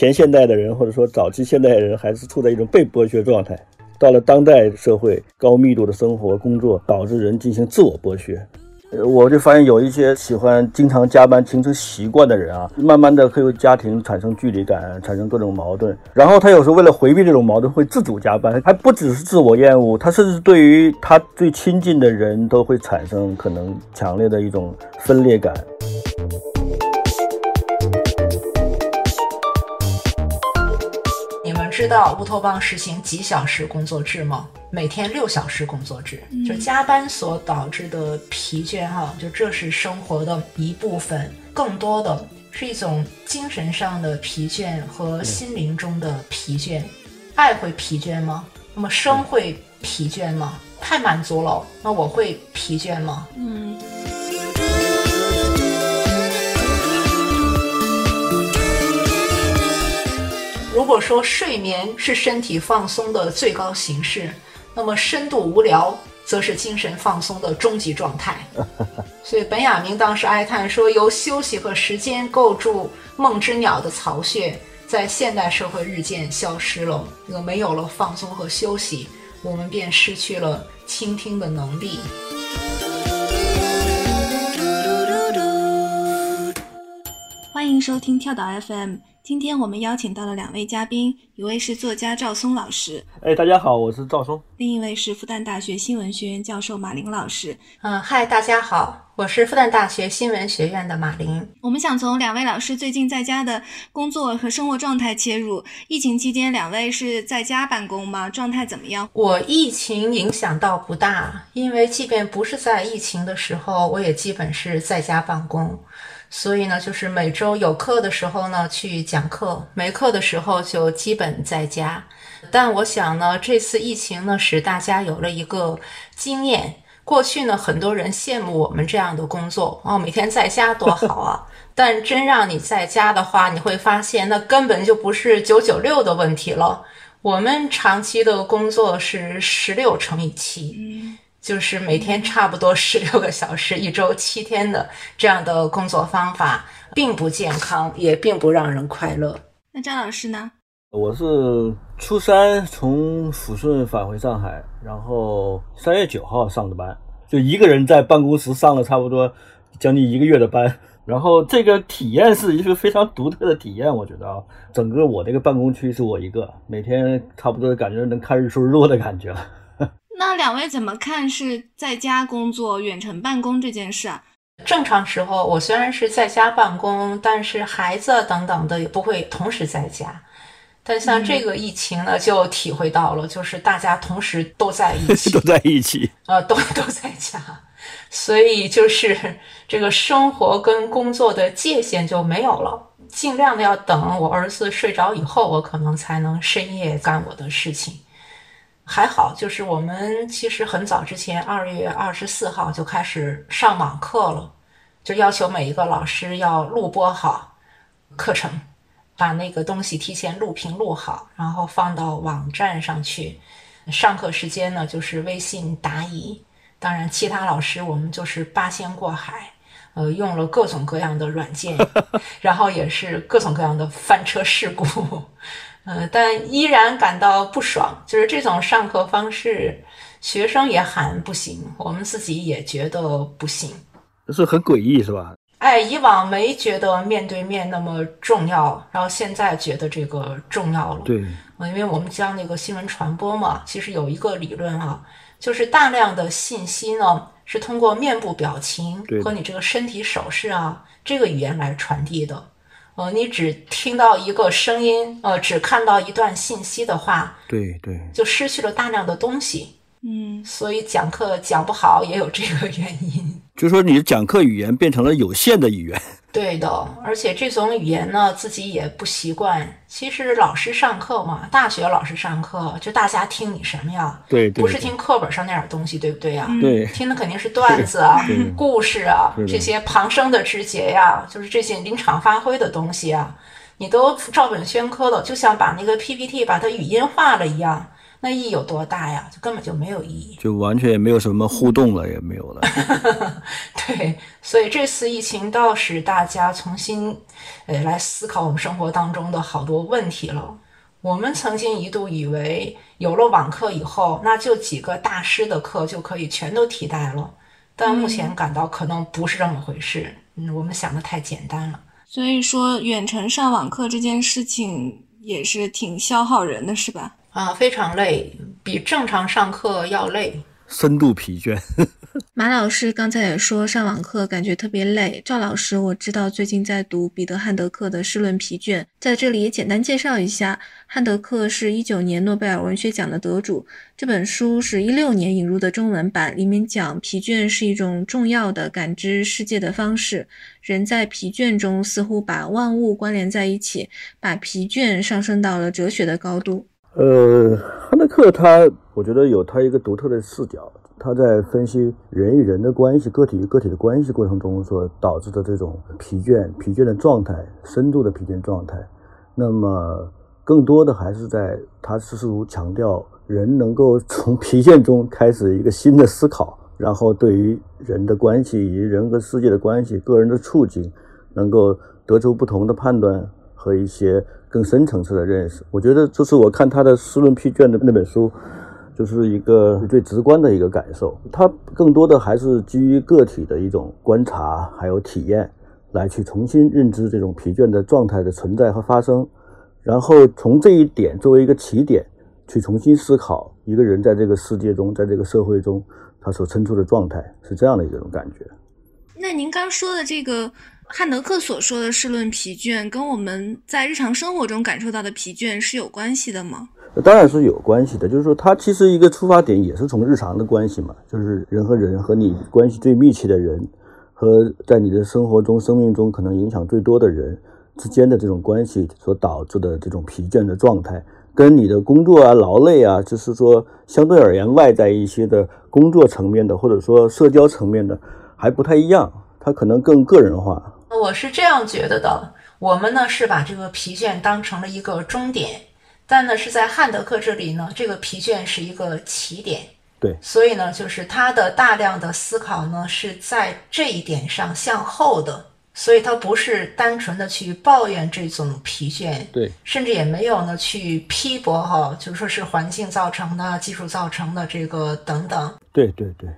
前现代的人或者说早期现代人还是处在一种被剥削状态，到了当代社会，高密度的生活工作导致人进行自我剥削。呃，我就发现有一些喜欢经常加班形成习惯的人啊，慢慢的会和家庭产生距离感，产生各种矛盾。然后他有时候为了回避这种矛盾，会自主加班，还不只是自我厌恶，他甚至对于他最亲近的人都会产生可能强烈的一种分裂感。知道乌托邦实行几小时工作制吗？每天六小时工作制，就加班所导致的疲倦哈，就这是生活的一部分，更多的是一种精神上的疲倦和心灵中的疲倦。爱会疲倦吗？那么生会疲倦吗？太满足了，那我会疲倦吗？嗯。如果说睡眠是身体放松的最高形式，那么深度无聊则是精神放松的终极状态。所以本雅明当时哀叹说：“由休息和时间构筑梦之鸟的巢穴，在现代社会日渐消失了。那个没有了放松和休息，我们便失去了倾听的能力。”欢迎收听跳岛 FM。今天我们邀请到了两位嘉宾，一位是作家赵松老师，哎，大家好，我是赵松；另一位是复旦大学新闻学院教授马林老师。嗯，嗨，大家好，我是复旦大学新闻学院的马林。我们想从两位老师最近在家的工作和生活状态切入。疫情期间，两位是在家办公吗？状态怎么样？我疫情影响倒不大，因为即便不是在疫情的时候，我也基本是在家办公。所以呢，就是每周有课的时候呢去讲课，没课的时候就基本在家。但我想呢，这次疫情呢使大家有了一个经验。过去呢，很多人羡慕我们这样的工作哦，每天在家多好啊。但真让你在家的话，你会发现那根本就不是九九六的问题了。我们长期的工作是十六乘以七。就是每天差不多十六个小时，一周七天的这样的工作方法，并不健康，也并不让人快乐。那张老师呢？我是初三从抚顺返回上海，然后三月九号上的班，就一个人在办公室上了差不多将近一个月的班。然后这个体验是一个非常独特的体验，我觉得啊，整个我这个办公区是我一个，每天差不多感觉能看日出日落的感觉了。那两位怎么看是在家工作、远程办公这件事啊？正常时候，我虽然是在家办公，但是孩子等等的也不会同时在家。但像这个疫情呢，就体会到了，就是大家同时都在一起，都在一起，呃，都都在家，所以就是这个生活跟工作的界限就没有了。尽量的要等我儿子睡着以后，我可能才能深夜干我的事情。还好，就是我们其实很早之前，二月二十四号就开始上网课了，就要求每一个老师要录播好课程，把那个东西提前录屏录好，然后放到网站上去。上课时间呢，就是微信答疑。当然，其他老师我们就是八仙过海，呃，用了各种各样的软件，然后也是各种各样的翻车事故。呃，但依然感到不爽，就是这种上课方式，学生也喊不行，我们自己也觉得不行，是很诡异，是吧？哎，以往没觉得面对面那么重要，然后现在觉得这个重要了。对，因为我们教那个新闻传播嘛，其实有一个理论啊，就是大量的信息呢是通过面部表情和你这个身体手势啊这个语言来传递的。呃，你只听到一个声音，呃，只看到一段信息的话，对对，就失去了大量的东西。嗯，所以讲课讲不好也有这个原因。就是说，你的讲课语言变成了有限的语言。对的，而且这种语言呢，自己也不习惯。其实老师上课嘛，大学老师上课，就大家听你什么呀？对，不是听课本上那点东西，对不对呀？对，听的肯定是段子啊、故事啊，这些旁生的枝节呀，就是这些临场发挥的东西啊，你都照本宣科的，就像把那个 PPT 把它语音化了一样。那意义有多大呀？就根本就没有意义，就完全也没有什么互动了，也没有了。对，所以这次疫情倒是大家重新，呃，来思考我们生活当中的好多问题了。我们曾经一度以为有了网课以后，那就几个大师的课就可以全都替代了，但目前感到可能不是这么回事。嗯，我们想的太简单了。所以说，远程上网课这件事情也是挺消耗人的，是吧？啊，非常累，比正常上课要累，深度疲倦。马老师刚才也说上网课感觉特别累。赵老师，我知道最近在读彼得·汉德克的《试论疲倦》，在这里也简单介绍一下。汉德克是一九年诺贝尔文学奖的得主，这本书是一六年引入的中文版，里面讲疲倦是一种重要的感知世界的方式。人在疲倦中似乎把万物关联在一起，把疲倦上升到了哲学的高度。呃，哈德克他，我觉得有他一个独特的视角。他在分析人与人的关系、个体与个体的关系过程中所导致的这种疲倦、疲倦的状态、深度的疲倦状态。那么，更多的还是在他试图强调人能够从 疲倦中开始一个新的思考，然后对于人的关系以及人和世界的关系、个人的处境，能够得出不同的判断和一些更深层次的认识。我觉得这是我看他的《思论疲倦》的那本书。就是一个最直观的一个感受，它更多的还是基于个体的一种观察，还有体验，来去重新认知这种疲倦的状态的存在和发生，然后从这一点作为一个起点，去重新思考一个人在这个世界中，在这个社会中，他所身处的状态是这样的一种感觉。那您刚说的这个汉德克所说的“试论疲倦”，跟我们在日常生活中感受到的疲倦是有关系的吗？当然是有关系的，就是说，它其实一个出发点也是从日常的关系嘛，就是人和人和你关系最密切的人，和在你的生活中、生命中可能影响最多的人之间的这种关系所导致的这种疲倦的状态，跟你的工作啊、劳累啊，就是说相对而言外在一些的工作层面的或者说社交层面的还不太一样，它可能更个人化。我是这样觉得的，我们呢是把这个疲倦当成了一个终点。但呢，是在汉德克这里呢，这个疲倦是一个起点，对，所以呢，就是他的大量的思考呢是在这一点上向后的，所以他不是单纯的去抱怨这种疲倦，对，甚至也没有呢去批驳哈，就是说是环境造成的、技术造成的这个等等，对对对，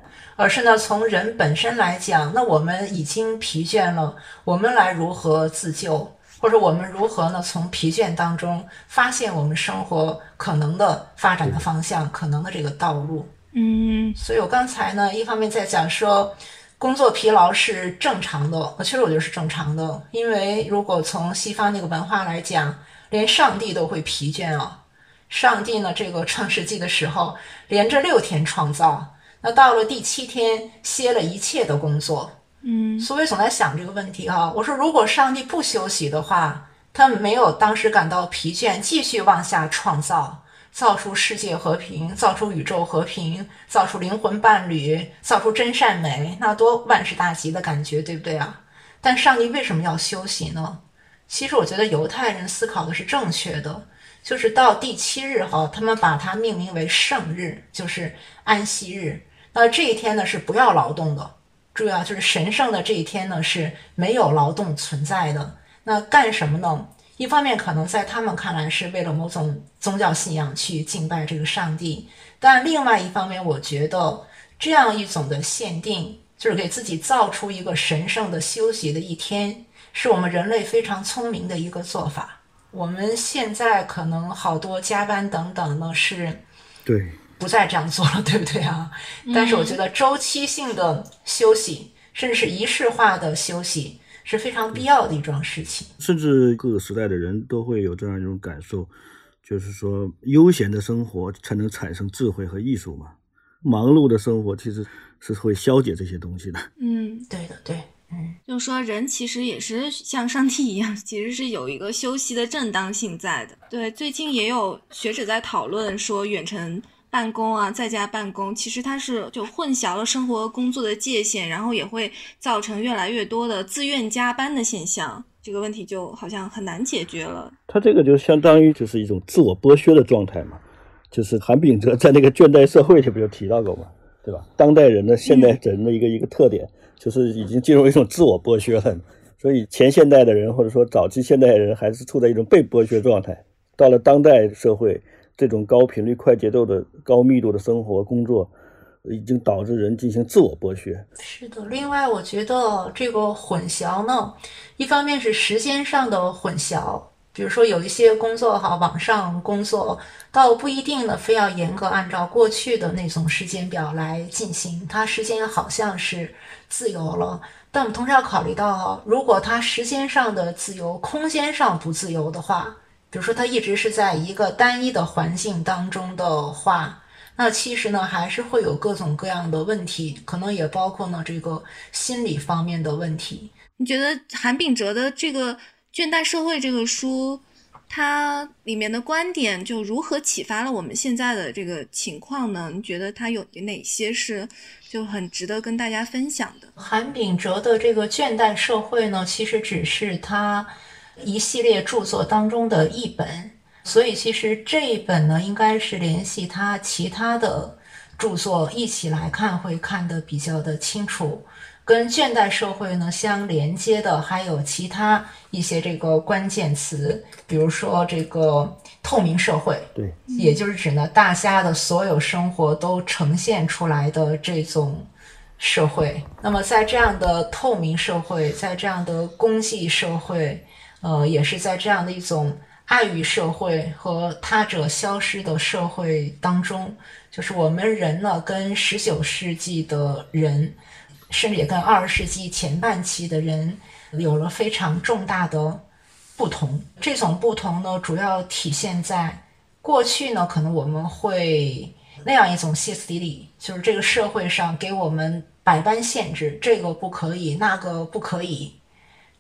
而是呢从人本身来讲，那我们已经疲倦了，我们来如何自救？或者我们如何呢？从疲倦当中发现我们生活可能的发展的方向，可能的这个道路。嗯，所以我刚才呢，一方面在讲说工作疲劳是正常的，我其实我觉得是正常的，因为如果从西方那个文化来讲，连上帝都会疲倦啊。上帝呢，这个创世纪的时候连着六天创造，那到了第七天歇了一切的工作。嗯，所以总在想这个问题哈。我说，如果上帝不休息的话，他没有当时感到疲倦，继续往下创造，造出世界和平，造出宇宙和平，造出灵魂伴侣，造出真善美，那多万事大吉的感觉，对不对啊？但上帝为什么要休息呢？其实我觉得犹太人思考的是正确的，就是到第七日哈，他们把它命名为圣日，就是安息日。那这一天呢是不要劳动的。注意啊就是神圣的这一天呢是没有劳动存在的。那干什么呢？一方面可能在他们看来是为了某种宗教信仰去敬拜这个上帝，但另外一方面，我觉得这样一种的限定，就是给自己造出一个神圣的休息的一天，是我们人类非常聪明的一个做法。我们现在可能好多加班等等呢是，对。不再这样做了，对不对啊？但是我觉得周期性的休息，甚至是仪式化的休息，是非常必要的一桩事情。甚至各个时代的人都会有这样一种感受，就是说，悠闲的生活才能产生智慧和艺术嘛。忙碌的生活其实是会消解这些东西的。嗯，对的，对，嗯，就是说，人其实也是像上帝一样，其实是有一个休息的正当性在的。对，最近也有学者在讨论说，远程。办公啊，在家办公，其实它是就混淆了生活工作的界限，然后也会造成越来越多的自愿加班的现象。这个问题就好像很难解决了。它这个就相当于就是一种自我剥削的状态嘛。就是韩炳哲在那个《倦怠社会》里不就提到过嘛，对吧？当代人的现代人的一个一个特点，就是已经进入一种自我剥削了。所以前现代的人或者说早期现代人还是处在一种被剥削状态。到了当代社会，这种高频率、快节奏的高密度的生活工作，已经导致人进行自我剥削。是的。另外，我觉得这个混淆呢，一方面是时间上的混淆。比如说有一些工作哈，网上工作倒不一定呢，非要严格按照过去的那种时间表来进行，它时间好像是自由了。但我们同时要考虑到哈，如果它时间上的自由，空间上不自由的话，比如说他一直是在一个单一的环境当中的话，那其实呢还是会有各种各样的问题，可能也包括呢这个心理方面的问题。你觉得韩炳哲的这个？《倦怠社会》这个书，它里面的观点就如何启发了我们现在的这个情况呢？你觉得它有哪些是就很值得跟大家分享的？韩炳哲的这个《倦怠社会》呢，其实只是他一系列著作当中的一本，所以其实这一本呢，应该是联系他其他的著作一起来看，会看得比较的清楚。跟现代社会呢相连接的还有其他一些这个关键词，比如说这个透明社会，对，也就是指呢大家的所有生活都呈现出来的这种社会。那么在这样的透明社会，在这样的公济社会，呃，也是在这样的一种爱与社会和他者消失的社会当中，就是我们人呢跟十九世纪的人。甚至也跟二十世纪前半期的人有了非常重大的不同。这种不同呢，主要体现在过去呢，可能我们会那样一种歇斯底里，就是这个社会上给我们百般限制，这个不可以，那个不可以。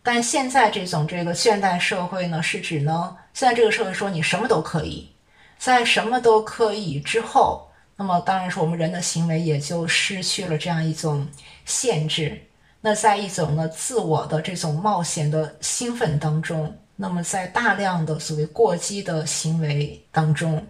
但现在这种这个现代社会呢，是指呢，现在这个社会说你什么都可以，在什么都可以之后。那么当然是我们人的行为也就失去了这样一种限制。那在一种呢自我的这种冒险的兴奋当中，那么在大量的所谓过激的行为当中，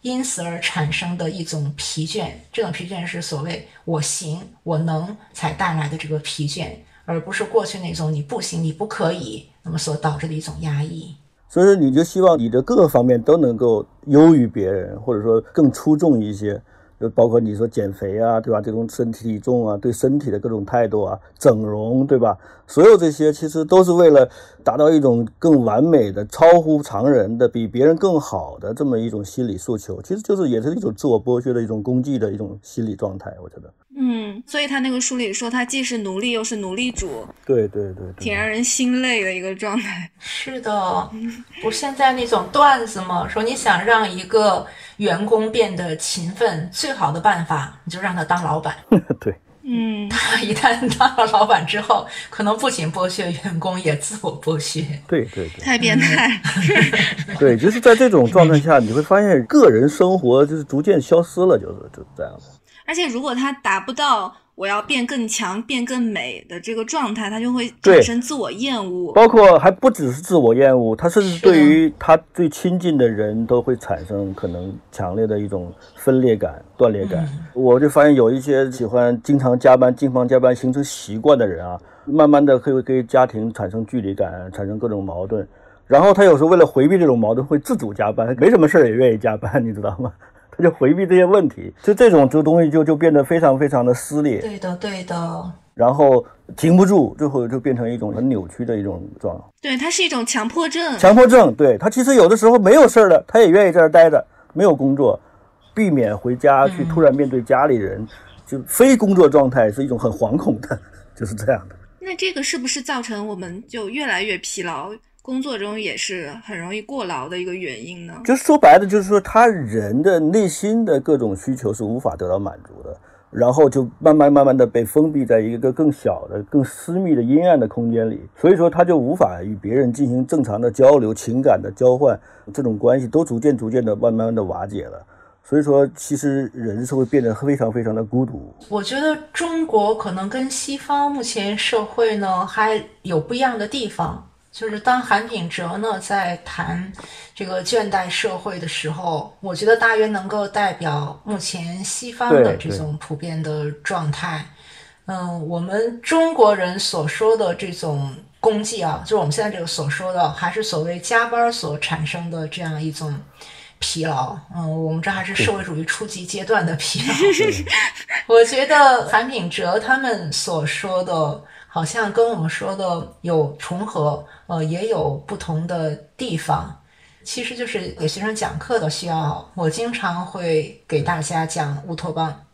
因此而产生的一种疲倦，这种疲倦是所谓我行我能才带来的这个疲倦，而不是过去那种你不行你不可以那么所导致的一种压抑。所以说，你就希望你的各个方面都能够优于别人，或者说更出众一些。就包括你说减肥啊，对吧？这种身体体重啊，对身体的各种态度啊，整容，对吧？所有这些其实都是为了达到一种更完美的、超乎常人的、比别人更好的这么一种心理诉求。其实就是也是一种自我剥削的一种功绩的一种心理状态。我觉得，嗯，所以他那个书里说，他既是奴隶又是奴隶主，对对对，挺让人心累的一个状态。是的，不现在那种段子嘛，说你想让一个。员工变得勤奋，最好的办法你就让他当老板。对，嗯，他一旦当了老板之后，可能不仅剥削员工，也自我剥削。对对对，太变态。对，就是在这种状态下，你会发现个人生活就是逐渐消失了，就是就这样的。而且，如果他达不到。我要变更强、变更美的这个状态，他就会产生自我厌恶。包括还不只是自我厌恶，他甚至对于他最亲近的人都会产生可能强烈的一种分裂感、断裂感。我就发现有一些喜欢经常加班、经常加班形成习惯的人啊，慢慢的会跟家庭产生距离感，产生各种矛盾。然后他有时候为了回避这种矛盾，会自主加班，没什么事儿也愿意加班，你知道吗？他就回避这些问题，就这种这东西就就变得非常非常的撕裂。对的，对的。然后停不住，最后就变成一种很扭曲的一种状态。对，它是一种强迫症。强迫症，对他其实有的时候没有事儿了，他也愿意在这儿待着，没有工作，避免回家去突然面对家里人，就非工作状态是一种很惶恐的，就是这样的。那这个是不是造成我们就越来越疲劳？工作中也是很容易过劳的一个原因呢。就是说白了，就是说他人的内心的各种需求是无法得到满足的，然后就慢慢慢慢的被封闭在一个更小的、更私密的阴暗的空间里，所以说他就无法与别人进行正常的交流、情感的交换，这种关系都逐渐逐渐的慢慢的瓦解了。所以说，其实人是会变得非常非常的孤独。我觉得中国可能跟西方目前社会呢还有不一样的地方。就是当韩炳哲呢在谈这个倦怠社会的时候，我觉得大约能够代表目前西方的这种普遍的状态。嗯，我们中国人所说的这种功绩啊，就是我们现在这个所说的，还是所谓加班所产生的这样一种疲劳。嗯，我们这还是社会主义初级阶段的疲劳。我觉得韩炳哲他们所说的。好像跟我们说的有重合，呃，也有不同的地方。其实就是给学生讲课的需要，我经常会给大家讲乌托邦，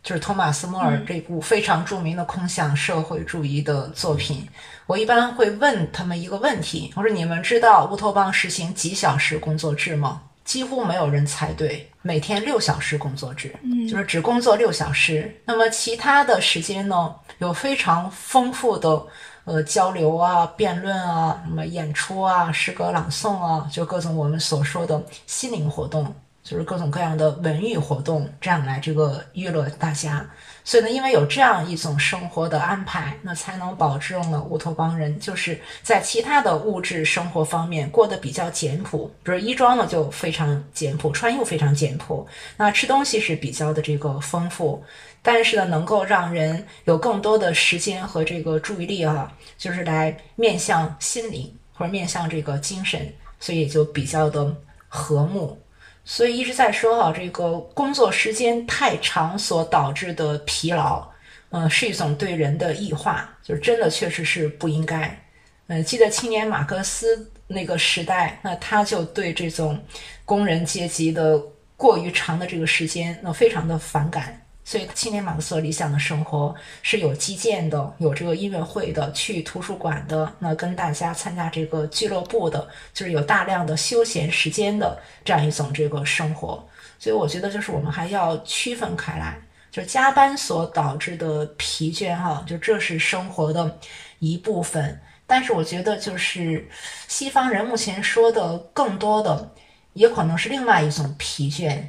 就是托马斯·莫尔这部非常著名的空想社会主义的作品。我一般会问他们一个问题：我说你们知道乌托邦实行几小时工作制吗？几乎没有人猜对，每天六小时工作制，嗯，就是只工作六小时。那么其他的时间呢，有非常丰富的呃交流啊、辩论啊、什么演出啊、诗歌朗诵啊，就各种我们所说的心灵活动，就是各种各样的文艺活动，这样来这个娱乐大家。所以呢，因为有这样一种生活的安排，那才能保证了乌托邦人就是在其他的物质生活方面过得比较简朴，比如衣装呢就非常简朴，穿衣服非常简朴。那吃东西是比较的这个丰富，但是呢，能够让人有更多的时间和这个注意力啊，就是来面向心灵或者面向这个精神，所以就比较的和睦。所以一直在说哈，这个工作时间太长所导致的疲劳，嗯，是一种对人的异化，就是真的确实是不应该。嗯，记得青年马克思那个时代，那他就对这种工人阶级的过于长的这个时间，那非常的反感。所以，青年马克思理想的生活是有基建的，有这个音乐会的，去图书馆的，那跟大家参加这个俱乐部的，就是有大量的休闲时间的这样一种这个生活。所以，我觉得就是我们还要区分开来，就是加班所导致的疲倦，哈，就这是生活的一部分。但是，我觉得就是西方人目前说的更多的，也可能是另外一种疲倦。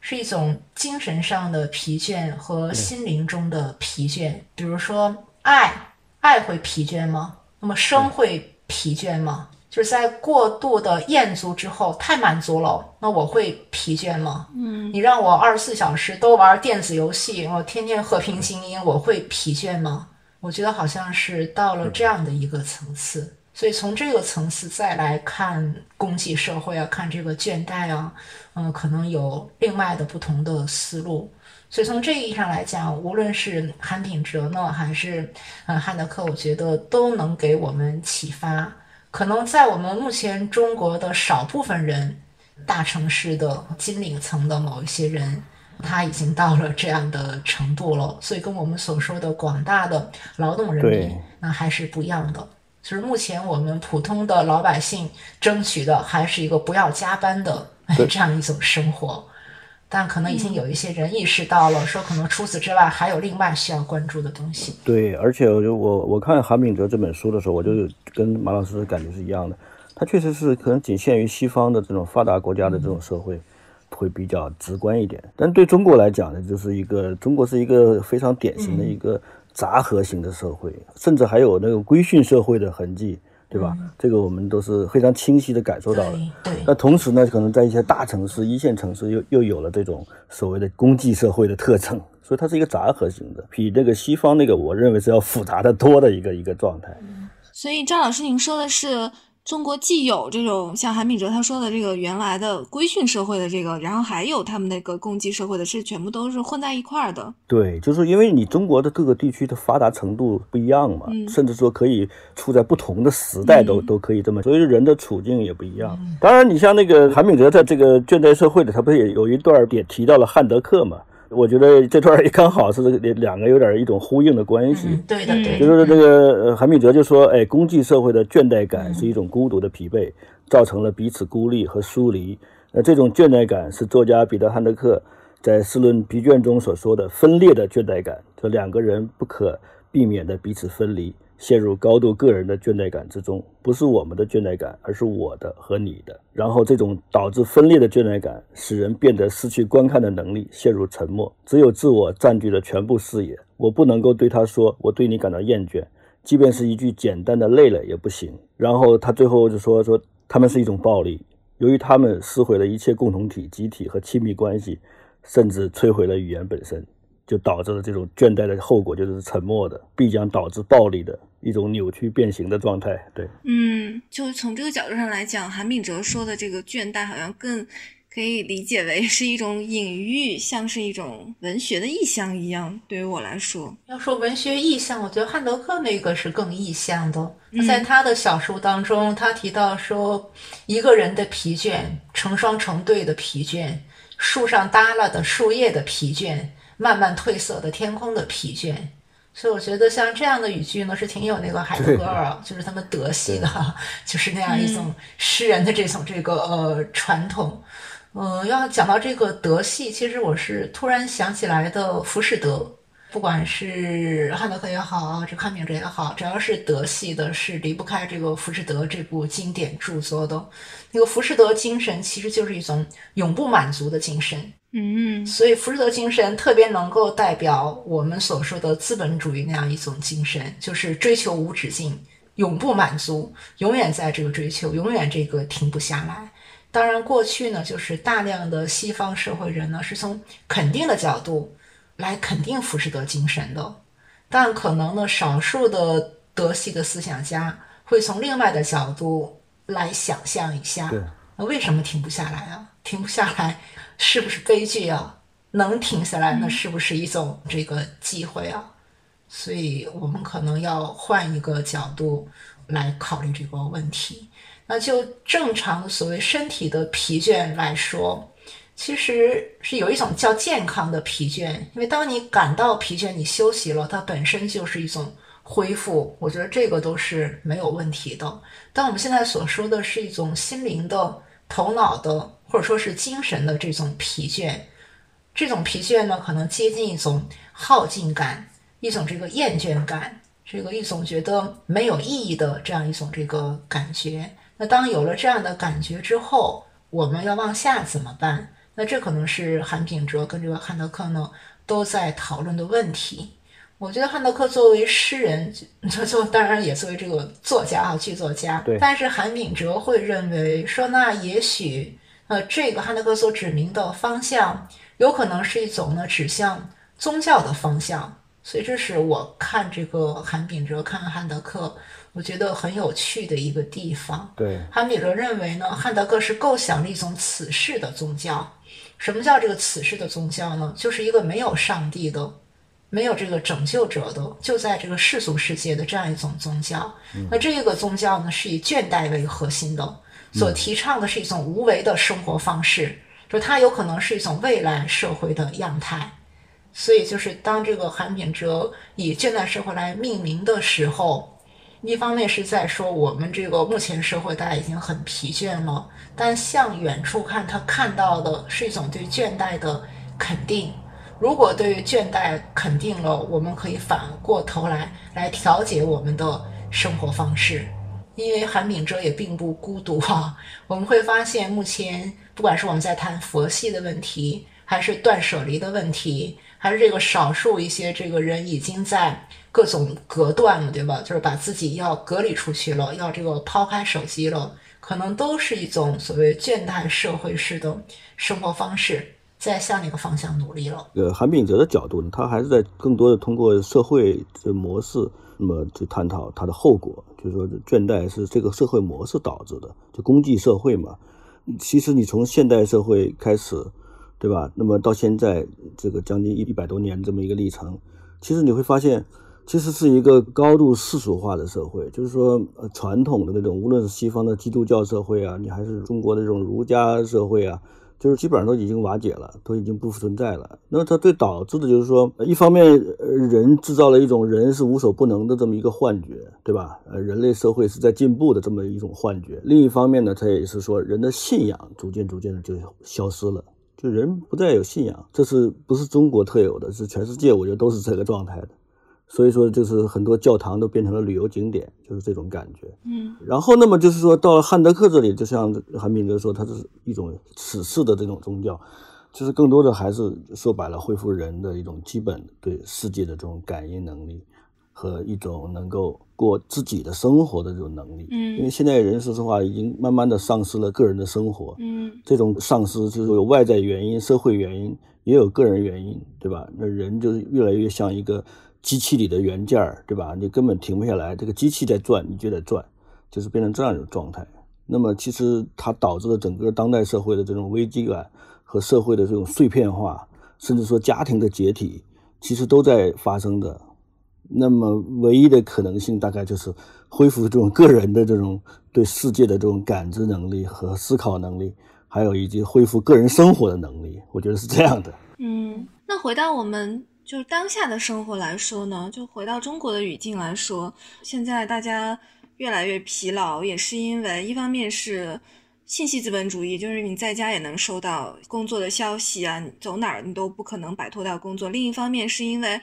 是一种精神上的疲倦和心灵中的疲倦。比如说，爱，爱会疲倦吗？那么生会疲倦吗？就是在过度的厌足之后，太满足了，那我会疲倦吗？嗯，你让我二十四小时都玩电子游戏，我天天和平精英，我会疲倦吗？我觉得好像是到了这样的一个层次。所以从这个层次再来看公济社会啊，看这个倦怠啊，嗯，可能有另外的不同的思路。所以从这意义上来讲，无论是韩炳哲呢，还是嗯汉德克，我觉得都能给我们启发。可能在我们目前中国的少部分人，大城市的金领层的某一些人，他已经到了这样的程度了。所以跟我们所说的广大的劳动人民，那还是不一样的。就是目前我们普通的老百姓争取的还是一个不要加班的 这样一种生活，但可能已经有一些人意识到了，说可能除此之外还有另外需要关注的东西。对，而且我就我我看韩炳哲这本书的时候，我就跟马老师的感觉是一样的，他确实是可能仅限于西方的这种发达国家的这种社会会比较直观一点，但对中国来讲呢，就是一个中国是一个非常典型的一个。杂合型的社会，甚至还有那个规训社会的痕迹，对吧？这个我们都是非常清晰的感受到的。对。那同时呢，可能在一些大城市、一线城市又又有了这种所谓的公济社会的特征，所以它是一个杂合型的，比那个西方那个我认为是要复杂的多的一个一个状态。所以张老师，您说的是？中国既有这种像韩炳哲他说的这个原来的规训社会的这个，然后还有他们那个共济社会的，是全部都是混在一块儿的。对，就是因为你中国的各个地区的发达程度不一样嘛，甚至说可以处在不同的时代都都可以这么，所以人的处境也不一样。当然，你像那个韩炳哲在这个倦怠社会里，他不是也有一段也提到了汉德克嘛？我觉得这段也刚好是两两个有点一种呼应的关系。对的，对。就是这个韩炳哲就说：“哎，公济社会的倦怠感是一种孤独的疲惫，造成了彼此孤立和疏离。那这种倦怠感是作家彼得·汉德克在《四论疲倦》中所说的分裂的倦怠感，就两个人不可避免的彼此分离。”陷入高度个人的倦怠感之中，不是我们的倦怠感，而是我的和你的。然后，这种导致分裂的倦怠感，使人变得失去观看的能力，陷入沉默。只有自我占据了全部视野。我不能够对他说：“我对你感到厌倦。”即便是一句简单的累了也不行。然后他最后就说说他们是一种暴力，由于他们撕毁了一切共同体、集体和亲密关系，甚至摧毁了语言本身，就导致了这种倦怠的后果就是沉默的，必将导致暴力的一种扭曲变形的状态。对，嗯，就从这个角度上来讲，韩炳哲说的这个倦怠好像更。可以理解为是一种隐喻，像是一种文学的意象一样。对于我来说，要说文学意象，我觉得汉德克那个是更意象的。在他的小说当中，他提到说，一个人的疲倦，成双成对的疲倦，树上耷拉的树叶的疲倦，慢慢褪色的天空的疲倦。所以我觉得像这样的语句呢，是挺有那个海德格尔，就是他们德系的，就是那样一种诗人的这种这个呃传统。呃，要讲到这个德系，其实我是突然想起来的浮士德，不管是汉德克也好，这康明哲也好，只要是德系的，是离不开这个浮士德这部经典著作的。那个浮士德精神其实就是一种永不满足的精神，嗯，所以浮士德精神特别能够代表我们所说的资本主义那样一种精神，就是追求无止境，永不满足，永远在这个追求，永远这个停不下来。当然，过去呢，就是大量的西方社会人呢，是从肯定的角度来肯定浮士德精神的，但可能呢，少数的德系的思想家会从另外的角度来想象一下，那为什么停不下来啊？停不下来是不是悲剧啊？能停下来，那是不是一种这个机会啊？所以我们可能要换一个角度来考虑这个问题。那就正常所谓身体的疲倦来说，其实是有一种叫健康的疲倦，因为当你感到疲倦，你休息了，它本身就是一种恢复。我觉得这个都是没有问题的。但我们现在所说的是一种心灵的、头脑的，或者说是精神的这种疲倦，这种疲倦呢，可能接近一种耗尽感，一种这个厌倦感，这个一种觉得没有意义的这样一种这个感觉。那当有了这样的感觉之后，我们要往下怎么办？那这可能是韩炳哲跟这个汉德克呢都在讨论的问题。我觉得汉德克作为诗人，就就当然也作为这个作家啊，剧作家。对。但是韩炳哲会认为说，那也许呃，这个汉德克所指明的方向，有可能是一种呢指向宗教的方向。所以这是我看这个韩炳哲看汉德克。我觉得很有趣的一个地方。对，韩炳哲认为呢，汉德克是构想了一种此世的宗教。什么叫这个此世的宗教呢？就是一个没有上帝的、没有这个拯救者的，就在这个世俗世界的这样一种宗教。那这个宗教呢，是以倦怠为核心的，所提倡的是一种无为的生活方式，就它有可能是一种未来社会的样态。所以，就是当这个韩炳哲以倦怠社会来命名的时候。一方面是在说我们这个目前社会大家已经很疲倦了，但向远处看，他看到的是一种对倦怠的肯定。如果对于倦怠肯定了，我们可以反过头来来调节我们的生活方式。因为韩炳哲也并不孤独啊，我们会发现，目前不管是我们在谈佛系的问题，还是断舍离的问题，还是这个少数一些这个人已经在。各种隔断了，对吧？就是把自己要隔离出去了，要这个抛开手机了，可能都是一种所谓倦怠社会式的生活方式，在向那个方向努力了。呃，韩炳哲的角度，他还是在更多的通过社会的模式，那么去探讨它的后果，就是说倦怠是这个社会模式导致的，就公济社会嘛。其实你从现代社会开始，对吧？那么到现在这个将近一一百多年这么一个历程，其实你会发现。其实是一个高度世俗化的社会，就是说，传统的那种，无论是西方的基督教社会啊，你还是中国的这种儒家社会啊，就是基本上都已经瓦解了，都已经不复存在了。那么它最导致的就是说，一方面，呃，人制造了一种人是无所不能的这么一个幻觉，对吧？呃，人类社会是在进步的这么一种幻觉。另一方面呢，它也是说，人的信仰逐渐逐渐的就消失了，就人不再有信仰。这是不是中国特有的？是全世界，我觉得都是这个状态的。所以说，就是很多教堂都变成了旅游景点，就是这种感觉。嗯，然后，那么就是说，到了汉德克这里，就像韩炳哲说，它是一种此世的这种宗教，就是更多的还是说白了，恢复人的一种基本对世界的这种感应能力和一种能够过自己的生活的这种能力。嗯，因为现在人说实话已经慢慢的丧失了个人的生活。嗯，这种丧失就是有外在原因、社会原因，也有个人原因，对吧？那人就是越来越像一个机器里的元件儿，对吧？你根本停不下来，这个机器在转，你就得转，就是变成这样一种状态。那么其实它导致了整个当代社会的这种危机感和社会的这种碎片化，甚至说家庭的解体，其实都在发生的。那么唯一的可能性大概就是恢复这种个人的这种对世界的这种感知能力和思考能力，还有以及恢复个人生活的能力。我觉得是这样的。嗯，那回到我们就是当下的生活来说呢，就回到中国的语境来说，现在大家。越来越疲劳，也是因为一方面是信息资本主义，就是你在家也能收到工作的消息啊，走哪儿你都不可能摆脱掉工作。另一方面是因为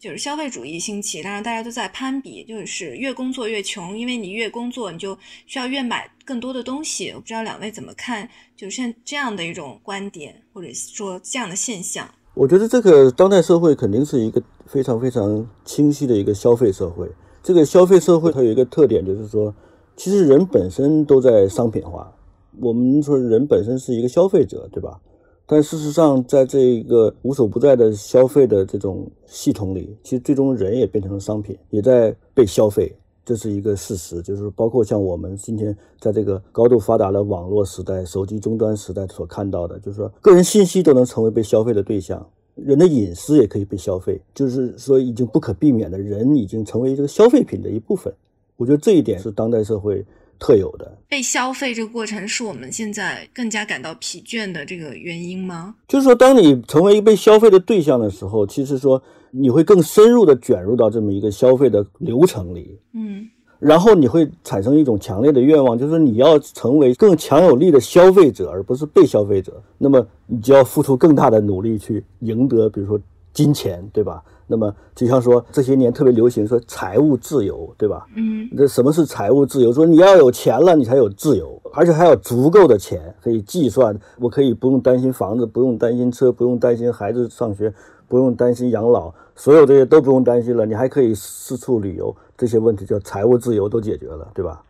就是消费主义兴起，当然大家都在攀比，就是越工作越穷，因为你越工作你就需要越买更多的东西。我不知道两位怎么看，就像这样的一种观点，或者说这样的现象。我觉得这个当代社会肯定是一个非常非常清晰的一个消费社会。这个消费社会它有一个特点，就是说，其实人本身都在商品化。我们说人本身是一个消费者，对吧？但事实上，在这个无所不在的消费的这种系统里，其实最终人也变成了商品，也在被消费，这是一个事实。就是包括像我们今天在这个高度发达的网络时代、手机终端时代所看到的，就是说，个人信息都能成为被消费的对象。人的隐私也可以被消费，就是说已经不可避免的，人已经成为这个消费品的一部分。我觉得这一点是当代社会特有的。被消费这个过程是我们现在更加感到疲倦的这个原因吗？就是说，当你成为一个被消费的对象的时候，其实说你会更深入的卷入到这么一个消费的流程里。嗯。然后你会产生一种强烈的愿望，就是你要成为更强有力的消费者，而不是被消费者。那么你就要付出更大的努力去赢得，比如说金钱，对吧？那么就像说这些年特别流行说财务自由，对吧？嗯，这什么是财务自由？说你要有钱了，你才有自由，而且还有足够的钱可以计算，我可以不用担心房子，不用担心车，不用担心孩子上学，不用担心养老，所有这些都不用担心了，你还可以四处旅游。这些问题叫财务自由都解决了，对吧？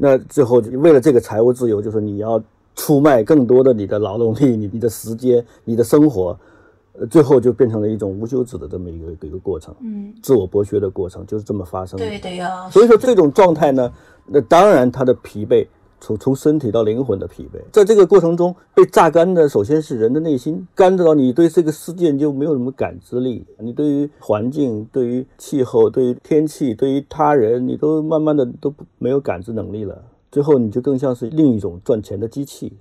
那最后为了这个财务自由，就是你要出卖更多的你的劳动力、你你的时间、你的生活，呃，最后就变成了一种无休止的这么一个一个过程，嗯，自我剥削的过程就是这么发生的。对的呀。所以说这种状态呢，那当然他的疲惫。从从身体到灵魂的疲惫，在这个过程中被榨干的，首先是人的内心，干到你对这个世界就没有什么感知力，你对于环境、对于气候、对于天气、对于他人，你都慢慢的都没有感知能力了。最后你就更像是另一种赚钱的机器，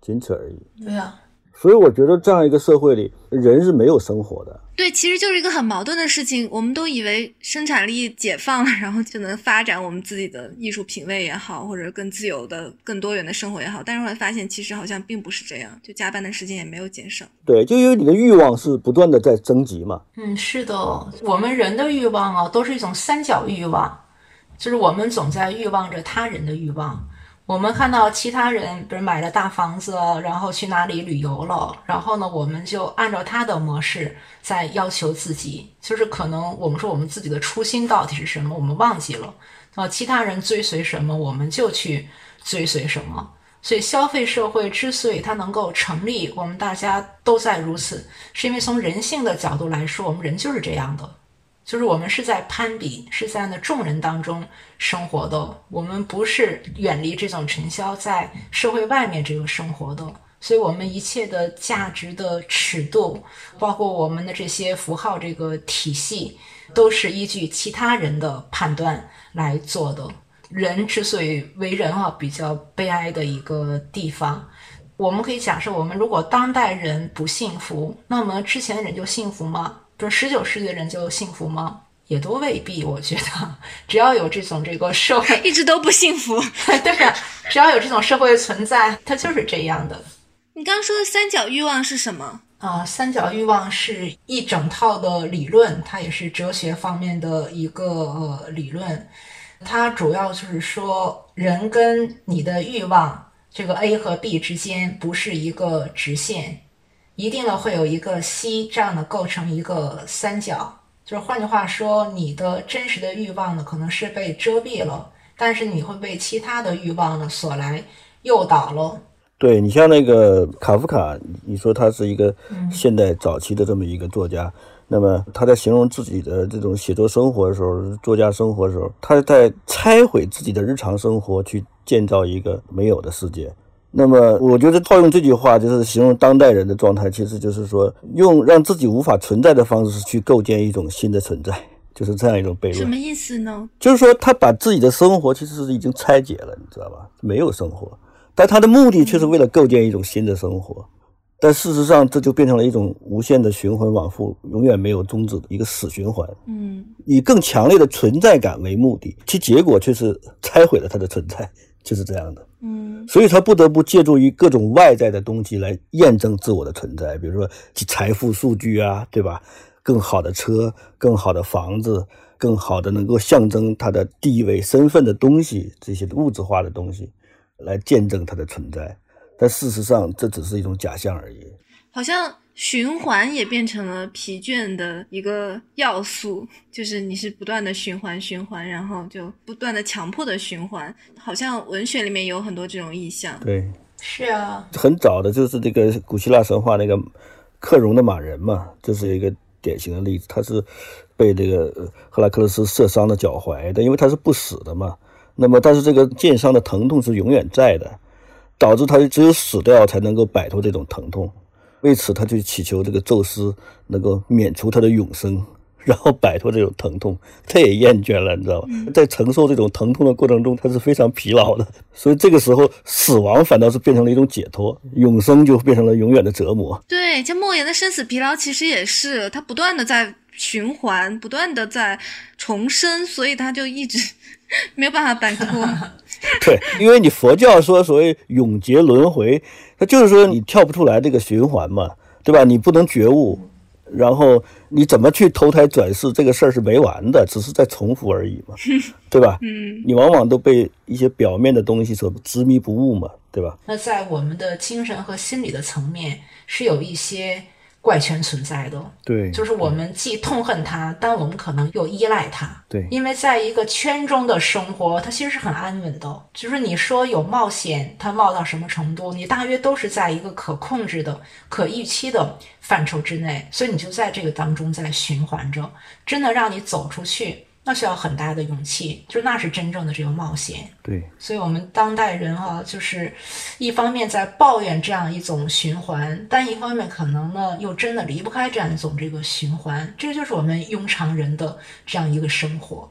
仅此而已。对呀。所以我觉得这样一个社会里，人是没有生活的。对，其实就是一个很矛盾的事情。我们都以为生产力解放了，然后就能发展我们自己的艺术品味也好，或者更自由的、更多元的生活也好。但是会发现，其实好像并不是这样，就加班的时间也没有减少。对，就因为你的欲望是不断的在增级嘛。嗯，是的，我们人的欲望啊，都是一种三角欲望，就是我们总在欲望着他人的欲望。我们看到其他人，比如买了大房子，然后去哪里旅游了，然后呢，我们就按照他的模式在要求自己，就是可能我们说我们自己的初心到底是什么，我们忘记了啊。其他人追随什么，我们就去追随什么。所以消费社会之所以它能够成立，我们大家都在如此，是因为从人性的角度来说，我们人就是这样的。就是我们是在攀比，是在那众人当中生活的。我们不是远离这种尘嚣，在社会外面这个生活的。所以，我们一切的价值的尺度，包括我们的这些符号这个体系，都是依据其他人的判断来做的。人之所以为人啊，比较悲哀的一个地方，我们可以假设，我们如果当代人不幸福，那么之前的人就幸福吗？说十九世纪的人就幸福吗？也都未必。我觉得，只要有这种这个社会，一直都不幸福。对呀，只要有这种社会存在，它就是这样的。你刚刚说的三角欲望是什么啊？三角欲望是一整套的理论，它也是哲学方面的一个呃理论。它主要就是说，人跟你的欲望这个 A 和 B 之间不是一个直线。一定呢会有一个 C 这样的构成一个三角，就是换句话说，你的真实的欲望呢，可能是被遮蔽了，但是你会被其他的欲望呢所来诱导了。对你像那个卡夫卡，你说他是一个现代早期的这么一个作家，那么他在形容自己的这种写作生活的时候，作家生活的时候，他在拆毁自己的日常生活，去建造一个没有的世界。那么，我觉得套用这句话，就是形容当代人的状态，其实就是说，用让自己无法存在的方式去构建一种新的存在，就是这样一种悖论。什么意思呢？就是说，他把自己的生活其实是已经拆解了，你知道吧？没有生活，但他的目的却是为了构建一种新的生活。但事实上，这就变成了一种无限的循环往复，永远没有终止的一个死循环。嗯，以更强烈的存在感为目的，其结果却是拆毁了他的存在。就是这样的，嗯，所以他不得不借助于各种外在的东西来验证自我的存在，比如说财富数据啊，对吧？更好的车、更好的房子、更好的能够象征他的地位、身份的东西，这些物质化的东西，来见证他的存在。但事实上，这只是一种假象而已。好像。循环也变成了疲倦的一个要素，就是你是不断的循环循环，然后就不断的强迫的循环，好像文学里面有很多这种意象。对，是啊，很早的就是这个古希腊神话那个克戎的马人嘛，这是一个典型的例子。他是被这个赫拉克勒斯射伤的脚踝的，因为他是不死的嘛。那么，但是这个剑伤的疼痛是永远在的，导致他只有死掉才能够摆脱这种疼痛。为此，他就祈求这个宙斯能够免除他的永生，然后摆脱这种疼痛。他也厌倦了，你知道吧？在承受这种疼痛的过程中，他是非常疲劳的。所以这个时候，死亡反倒是变成了一种解脱，永生就变成了永远的折磨。对，像莫言的生死疲劳，其实也是他不断的在循环，不断的在重生，所以他就一直 没有办法摆脱。对，因为你佛教说所谓永劫轮回，它就是说你跳不出来这个循环嘛，对吧？你不能觉悟，然后你怎么去投胎转世，这个事儿是没完的，只是在重复而已嘛，对吧？嗯，你往往都被一些表面的东西所执迷不悟嘛，对吧？那在我们的精神和心理的层面，是有一些。怪圈存在的，对，就是我们既痛恨它，但我们可能又依赖它，对，因为在一个圈中的生活，它其实是很安稳的。就是你说有冒险，它冒到什么程度，你大约都是在一个可控制的、可预期的范畴之内，所以你就在这个当中在循环着。真的让你走出去。那需要很大的勇气，就那是真正的这个冒险。对，所以，我们当代人哈，就是一方面在抱怨这样一种循环，但一方面可能呢，又真的离不开这样一种这个循环。这就是我们庸常人的这样一个生活。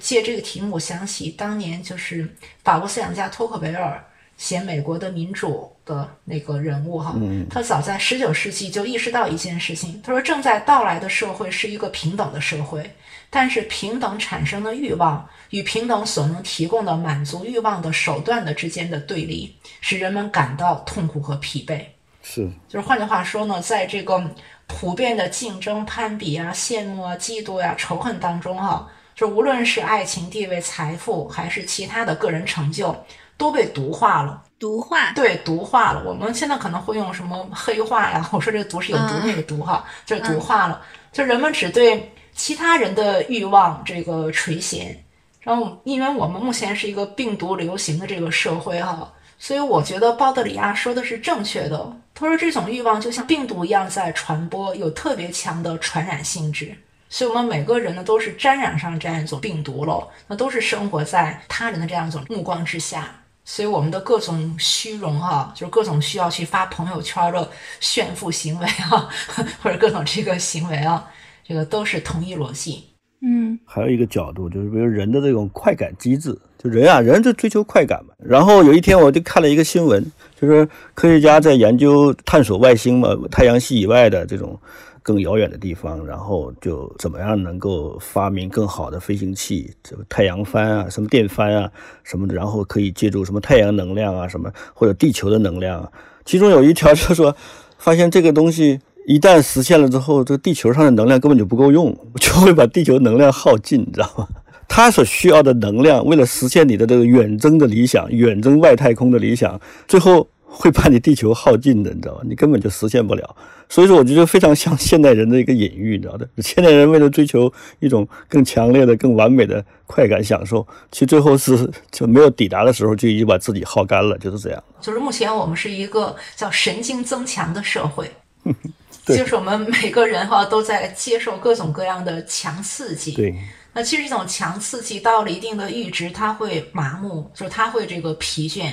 借这个题目，我想起当年就是法国思想家托克维尔写美国的民主的那个人物哈，他早在十九世纪就意识到一件事情，他说正在到来的社会是一个平等的社会。但是平等产生的欲望与平等所能提供的满足欲望的手段的之间的对立，使人们感到痛苦和疲惫。是，就是换句话说呢，在这个普遍的竞争、攀比啊、羡慕啊、嫉妒呀、仇恨当中，哈，就无论是爱情、地位、财富，还是其他的个人成就，都被毒化了。毒化？对，毒化了。我们现在可能会用什么黑化呀？我说这个毒是有毒那个毒哈，就是毒化了。就人们只对。其他人的欲望这个垂涎，然后因为我们目前是一个病毒流行的这个社会哈，所以我觉得鲍德里亚说的是正确的。他说这种欲望就像病毒一样在传播，有特别强的传染性质。所以我们每个人呢都是沾染上这样一种病毒了，那都是生活在他人的这样一种目光之下。所以我们的各种虚荣哈，就是各种需要去发朋友圈的炫富行为啊，或者各种这个行为啊。这个都是同一逻辑，嗯，还有一个角度就是，比如人的这种快感机制，就人啊，人就追求快感嘛。然后有一天我就看了一个新闻，就是科学家在研究探索外星嘛，太阳系以外的这种更遥远的地方，然后就怎么样能够发明更好的飞行器，这个太阳帆啊，什么电帆啊什么的，然后可以借助什么太阳能量啊，什么或者地球的能量啊。其中有一条就是说，发现这个东西。一旦实现了之后，这个地球上的能量根本就不够用，就会把地球能量耗尽，你知道吗？它所需要的能量，为了实现你的这个远征的理想、远征外太空的理想，最后会把你地球耗尽的，你知道吧？你根本就实现不了。所以说，我觉得非常像现代人的一个隐喻，你知道的。现代人为了追求一种更强烈的、更完美的快感享受，其实最后是就没有抵达的时候，就已经把自己耗干了，就是这样。就是目前我们是一个叫神经增强的社会，就是我们每个人哈都在接受各种各样的强刺激。对，那其实这种强刺激到了一定的阈值，它会麻木，就是它会这个疲倦。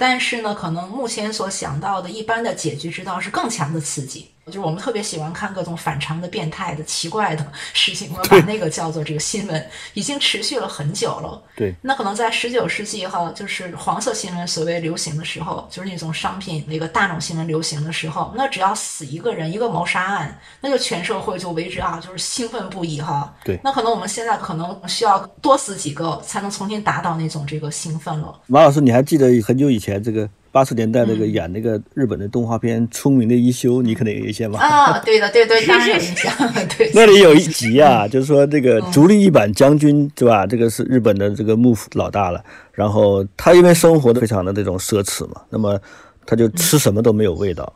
但是呢，可能目前所想到的一般的解决之道是更强的刺激。就是我们特别喜欢看各种反常的、变态的、奇怪的事情，我们把那个叫做这个新闻，已经持续了很久了。对，那可能在十九世纪哈，就是黄色新闻所谓流行的时候，就是那种商品那个大众新闻流行的时候，那只要死一个人，一个谋杀案，那就全社会就为之啊，就是兴奋不已哈。对那可能我们现在可能需要多死几个，才能重新达到那种这个兴奋了。马老师，你还记得很久以前这个八十年代那个演那个日本的动画片《聪明的一休》，你可能有印象吧？啊，对的，对对，当然有印象，对。那里有一集啊，就是说这个足利义板将军对吧？这个是日本的这个幕府老大了。然后他因为生活的非常的这种奢侈嘛，那么他就吃什么都没有味道。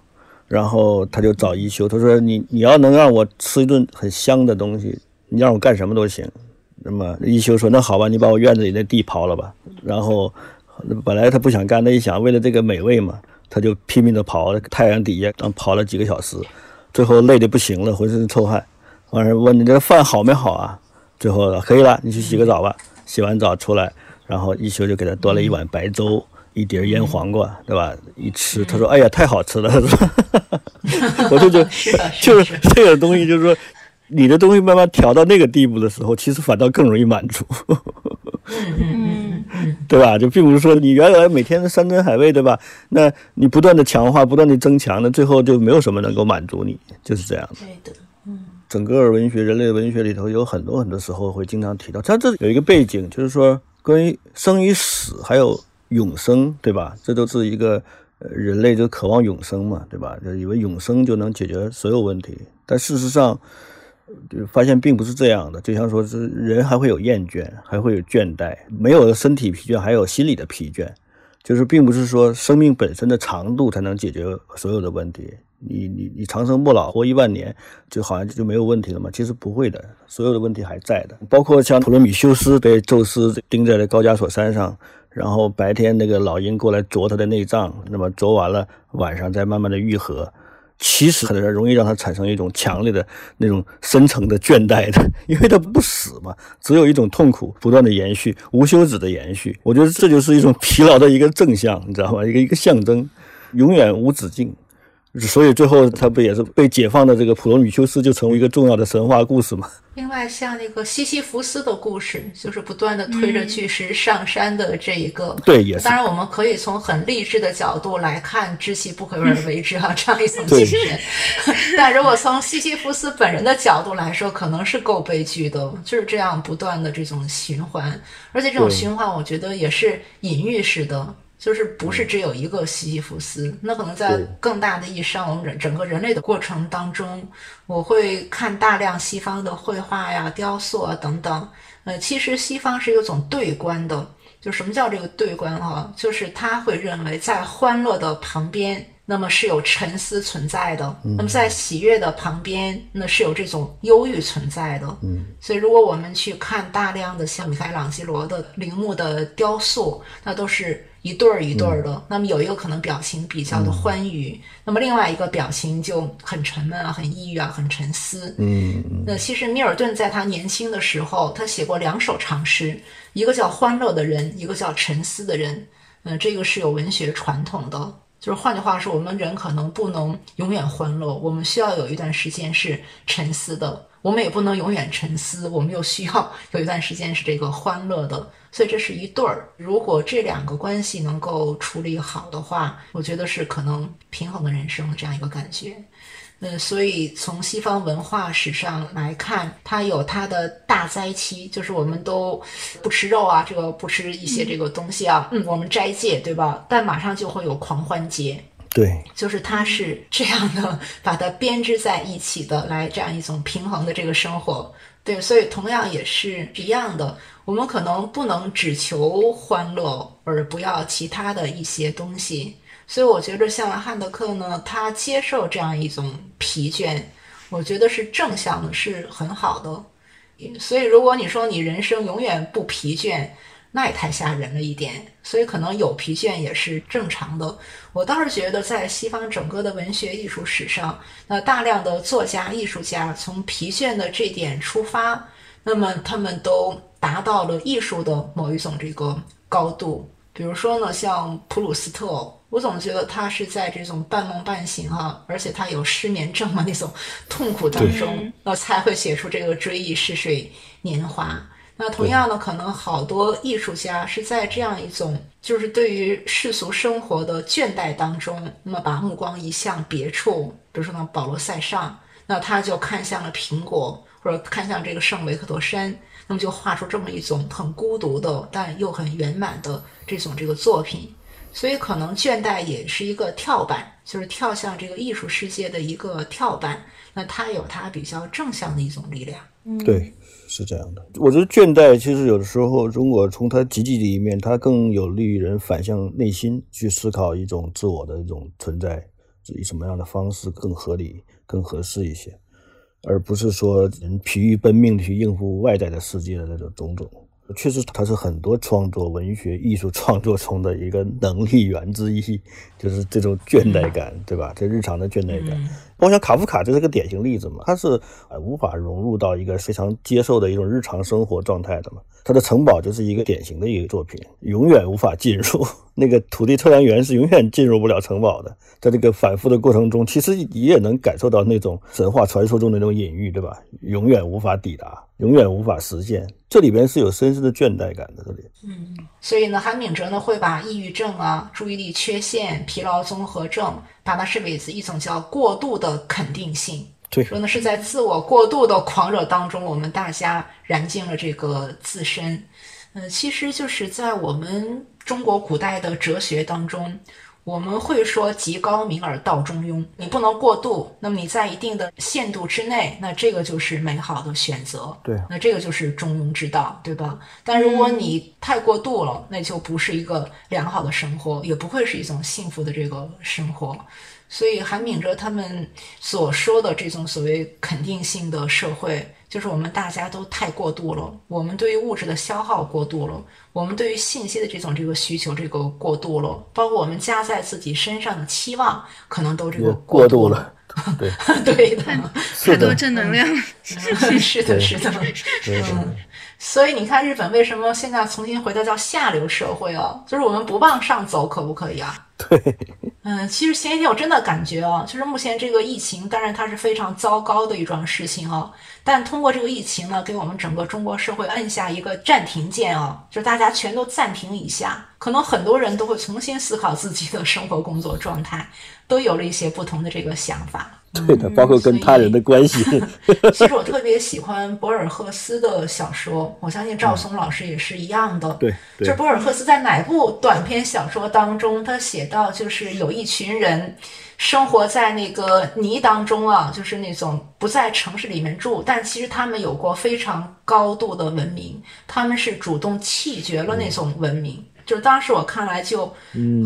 然后他就找一休，他说你你要能让我吃一顿很香的东西，你让我干什么都行。那么一休说那好吧，你把我院子里那地刨了吧。然后本来他不想干，那一想为了这个美味嘛，他就拼命的跑，太阳底下刚跑了几个小时。最后累得不行了，浑身臭汗。完事问你这饭好没好啊？最后可以了，你去洗个澡吧。洗完澡出来，然后一休就给他端了一碗白粥，一碟腌黄瓜，对吧？一吃，他说：“哎呀，太好吃了。”他说：“我就觉得是的，就是这个东西，就是说你的东西慢慢调到那个地步的时候，其实反倒更容易满足。” 对吧？就并不是说你原来每天山珍海味，对吧？那你不断的强化，不断的增强，那最后就没有什么能够满足你，就是这样的。对的。嗯整个文学、人类文学里头有很多很多时候会经常提到，它这有一个背景，就是说关于生与死，还有永生，对吧？这都是一个呃人类就渴望永生嘛，对吧？就以为永生就能解决所有问题，但事实上就就发现并不是这样的。就像说是人还会有厌倦，还会有倦怠，没有身体疲倦，还有心理的疲倦，就是并不是说生命本身的长度才能解决所有的问题。你你你长生不老，活一万年，就好像就没有问题了吗？其实不会的，所有的问题还在的。包括像普罗米修斯被宙斯钉在了高加索山上，然后白天那个老鹰过来啄他的内脏，那么啄完了，晚上再慢慢的愈合。其实很容易让他产生一种强烈的那种深层的倦怠的，因为他不死嘛，只有一种痛苦不断的延续，无休止的延续。我觉得这就是一种疲劳的一个正向，你知道吗？一个一个象征，永远无止境。所以最后他不也是被解放的这个普罗米修斯就成为一个重要的神话故事嘛？另外，像那个西西弗斯的故事，就是不断的推着巨石上山的这一个。对，也是。当然，我们可以从很励志的角度来看“知其不可而为之”啊，这样一种精神。但如果从西西弗斯本人的角度来说，可能是够悲剧的，就是这样不断的这种循环，而且这种循环，我觉得也是隐喻式的。就是不是只有一个西西弗斯，那可能在更大的意义上，我们人整个人类的过程当中，我会看大量西方的绘画呀、雕塑啊等等。呃，其实西方是有种对观的，就什么叫这个对观啊？就是他会认为在欢乐的旁边，那么是有沉思存在的；那么在喜悦的旁边，那是有这种忧郁存在的。嗯，所以如果我们去看大量的像米开朗基罗的陵墓的雕塑，那都是。一对儿一对儿的，那么有一个可能表情比较的欢愉，那么另外一个表情就很沉闷啊，很抑郁啊，很沉思。嗯，那其实米尔顿在他年轻的时候，他写过两首长诗，一个叫《欢乐的人》，一个叫《沉思的人》。嗯，这个是有文学传统的，就是换句话说，我们人可能不能永远欢乐，我们需要有一段时间是沉思的。我们也不能永远沉思，我们又需要有一段时间是这个欢乐的，所以这是一对儿。如果这两个关系能够处理好的话，我觉得是可能平衡的人生这样一个感觉。嗯，所以从西方文化史上来看，它有它的大灾期，就是我们都不吃肉啊，这个不吃一些这个东西啊，嗯，我们斋戒，对吧？但马上就会有狂欢节。对，就是它是这样的，把它编织在一起的，来这样一种平衡的这个生活。对，所以同样也是一样的，我们可能不能只求欢乐，而不要其他的一些东西。所以我觉得像汉德克呢，他接受这样一种疲倦，我觉得是正向的，是很好的。所以如果你说你人生永远不疲倦，那也太吓人了一点。所以可能有疲倦也是正常的。我倒是觉得在西方整个的文学艺术史上，那大量的作家艺术家从疲倦的这点出发，那么他们都达到了艺术的某一种这个高度。比如说呢，像普鲁斯特。我总觉得他是在这种半梦半醒啊，而且他有失眠症嘛那种痛苦当中，那才会写出这个追忆似水年华。那同样呢，可能好多艺术家是在这样一种就是对于世俗生活的倦怠当中，那么把目光移向别处，比如说呢，保罗塞尚，那他就看向了苹果，或者看向这个圣维克多山，那么就画出这么一种很孤独的但又很圆满的这种这个作品。所以，可能倦怠也是一个跳板，就是跳向这个艺术世界的一个跳板。那它有它比较正向的一种力量。嗯对，是这样的。我觉得倦怠其实有的时候，如果从它积极的一面，它更有利于人反向内心去思考一种自我的一种存在，以什么样的方式更合理、更合适一些，而不是说人疲于奔命去应付外在的世界的那种种种。确实，它是很多创作文学艺术创作中的一个能力源之一，就是这种倦怠感，对吧？这日常的倦怠感。我想卡夫卡就是个典型例子嘛，他是无法融入到一个非常接受的一种日常生活状态的嘛。他的城堡就是一个典型的一个作品，永远无法进入。那个土地测量员是永远进入不了城堡的。在这个反复的过程中，其实你也能感受到那种神话传说中的那种隐喻，对吧？永远无法抵达，永远无法实现。这里边是有深深的倦怠感的。这里，嗯，所以呢，韩炳哲呢会把抑郁症啊、注意力缺陷、疲劳综合症，把它视为一种叫过度的肯定性。对，说呢是在自我过度的狂热当中，我们大家燃尽了这个自身。嗯，其实就是在我们中国古代的哲学当中，我们会说“极高明而道中庸”，你不能过度。那么你在一定的限度之内，那这个就是美好的选择。对，那这个就是中庸之道，对吧？但如果你太过度了，那就不是一个良好的生活，也不会是一种幸福的这个生活。所以，韩炳哲他们所说的这种所谓肯定性的社会，就是我们大家都太过度了。我们对于物质的消耗过度了，我们对于信息的这种这个需求这个过度了，包括我们加在自己身上的期望，可能都这个过度了。对，对的，太多正能量。是的，是的，嗯。所以你看，日本为什么现在重新回到叫下流社会哦？就是我们不往上走，可不可以啊？对。嗯，其实前一天我真的感觉啊，就是目前这个疫情，当然它是非常糟糕的一桩事情啊。但通过这个疫情呢，给我们整个中国社会摁下一个暂停键啊，就是大家全都暂停一下，可能很多人都会重新思考自己的生活工作状态，都有了一些不同的这个想法。对的，包括跟他人的关系。其实我特别喜欢博尔赫斯的小说，我相信赵松老师也是一样的。对，就博尔赫斯在哪部短篇小说当中，他写到就是有一群人生活在那个泥当中啊，就是那种不在城市里面住，但其实他们有过非常高度的文明，他们是主动弃绝了那种文明。就当时我看来就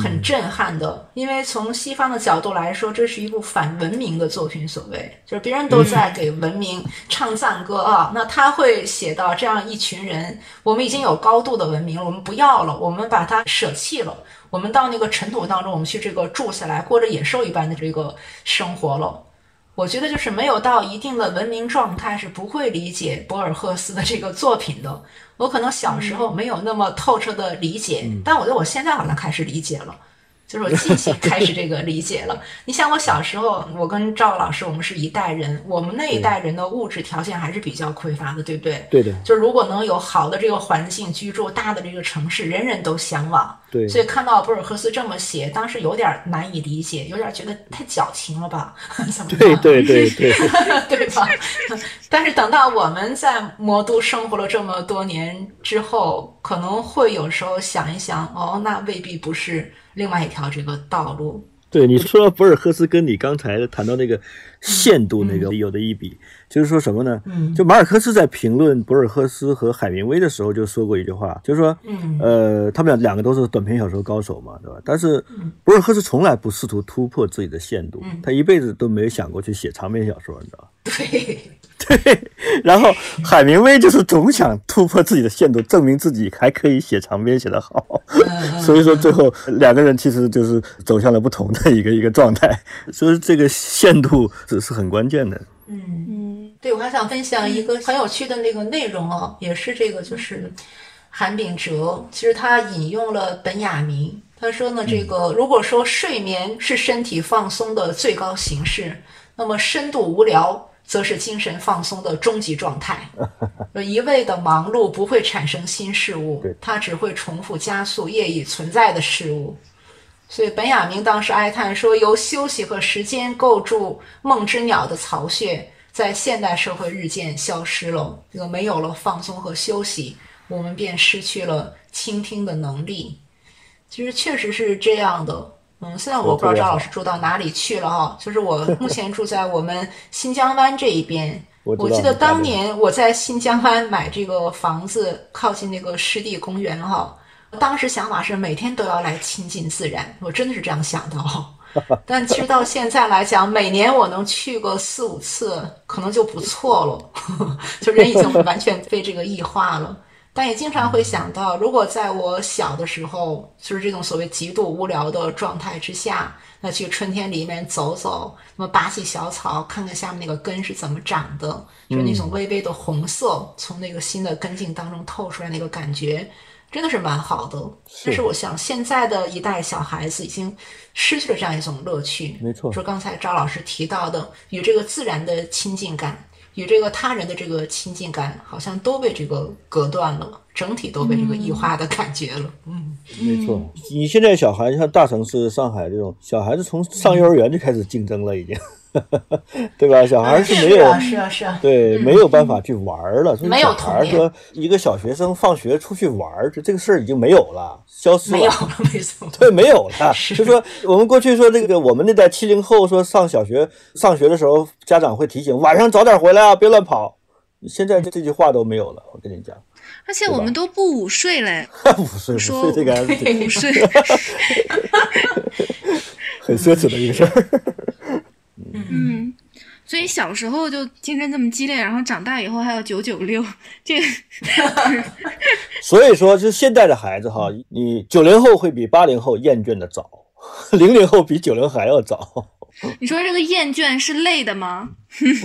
很震撼的，因为从西方的角度来说，这是一部反文明的作品。所谓就是别人都在给文明唱赞歌啊，那他会写到这样一群人：我们已经有高度的文明了，我们不要了，我们把它舍弃了，我们到那个尘土当中，我们去这个住下来，过着野兽一般的这个生活了。我觉得就是没有到一定的文明状态，是不会理解博尔赫斯的这个作品的。我可能小时候没有那么透彻的理解，但我觉得我现在好像开始理解了。就是我近期开始这个理解了。你想，我小时候，我跟赵老师，我们是一代人，我们那一代人的物质条件还是比较匮乏的，对不对？对的。就是如果能有好的这个环境居住，大的这个城市，人人都向往。对。所以看到博尔赫斯这么写，当时有点难以理解，有点觉得太矫情了吧？怎么对对对对，对吧？但是等到我们在魔都生活了这么多年之后，可能会有时候想一想，哦，那未必不是。另外一条这个道路，对你说博尔赫斯跟你刚才谈到那个限度那个有的一比，就是说什么呢？嗯就马尔克斯在评论博尔赫斯和海明威的时候就说过一句话，就是说，嗯呃，他们俩两个都是短篇小说高手嘛，对吧？但是博尔赫斯从来不试图突破自己的限度，他一辈子都没有想过去写长篇小说，你知道吧？对，对，然后海明威就是总想突破自己的限度，证明自己还可以写长篇写得好，所以说最后两个人其实就是走向了不同的一个一个状态，所以这个限度是是很关键的。嗯。嗯对，我还想分享一个很有趣的那个内容哦，也是这个，就是韩炳哲，其实他引用了本雅明，他说呢，这个如果说睡眠是身体放松的最高形式，那么深度无聊则是精神放松的终极状态。呃一味的忙碌不会产生新事物，它只会重复加速业已存在的事物。所以本雅明当时哀叹说，由休息和时间构筑梦之鸟的巢穴，在现代社会日渐消失了。这个没有了放松和休息，我们便失去了倾听的能力。其实确实是这样的。嗯，现在我不知道张老师住到哪里去了哈，就是我目前住在我们新疆湾这一边。我我记得当年我在新疆湾买这个房子，靠近那个湿地公园哈，当时想法是每天都要来亲近自然，我真的是这样想的哦。但其实到现在来讲，每年我能去个四五次，可能就不错了。就人已经完全被这个异化了。但也经常会想到，如果在我小的时候，就是这种所谓极度无聊的状态之下，那去春天里面走走，那么拔起小草，看看下面那个根是怎么长的，就是那种微微的红色从那个新的根茎当中透出来那个感觉，真的是蛮好的。但是我想，现在的一代小孩子已经失去了这样一种乐趣。没错说刚才赵老师提到的，与这个自然的亲近感。与这个他人的这个亲近感，好像都被这个隔断了，整体都被这个异化的感觉了。嗯，没错，你现在小孩像大城市上海这种小孩子，从上幼儿园就开始竞争了，已经，对吧？小孩是没有啊，是啊，是啊，对，没有办法去玩了。所以没有小孩儿童年说，一个小学生放学出去玩儿，就这个事儿已经没有了，消失了。没有了，没错。对，没有了。就说我们过去说这个，我们那代七零后说上小学上学的时候，家长会提醒晚上早点回来啊，别乱跑。现在这这句话都没有了，我跟你讲，而且我们都不午睡嘞，午睡午睡这个还是挺午睡。很奢侈的一个事儿。嗯，所以小时候就竞争这么激烈，然后长大以后还有九九六，这个 所以说，就是现在的孩子哈，你九零后会比八零后厌倦的早，零零后比九零还要早。你说这个厌倦是累的吗？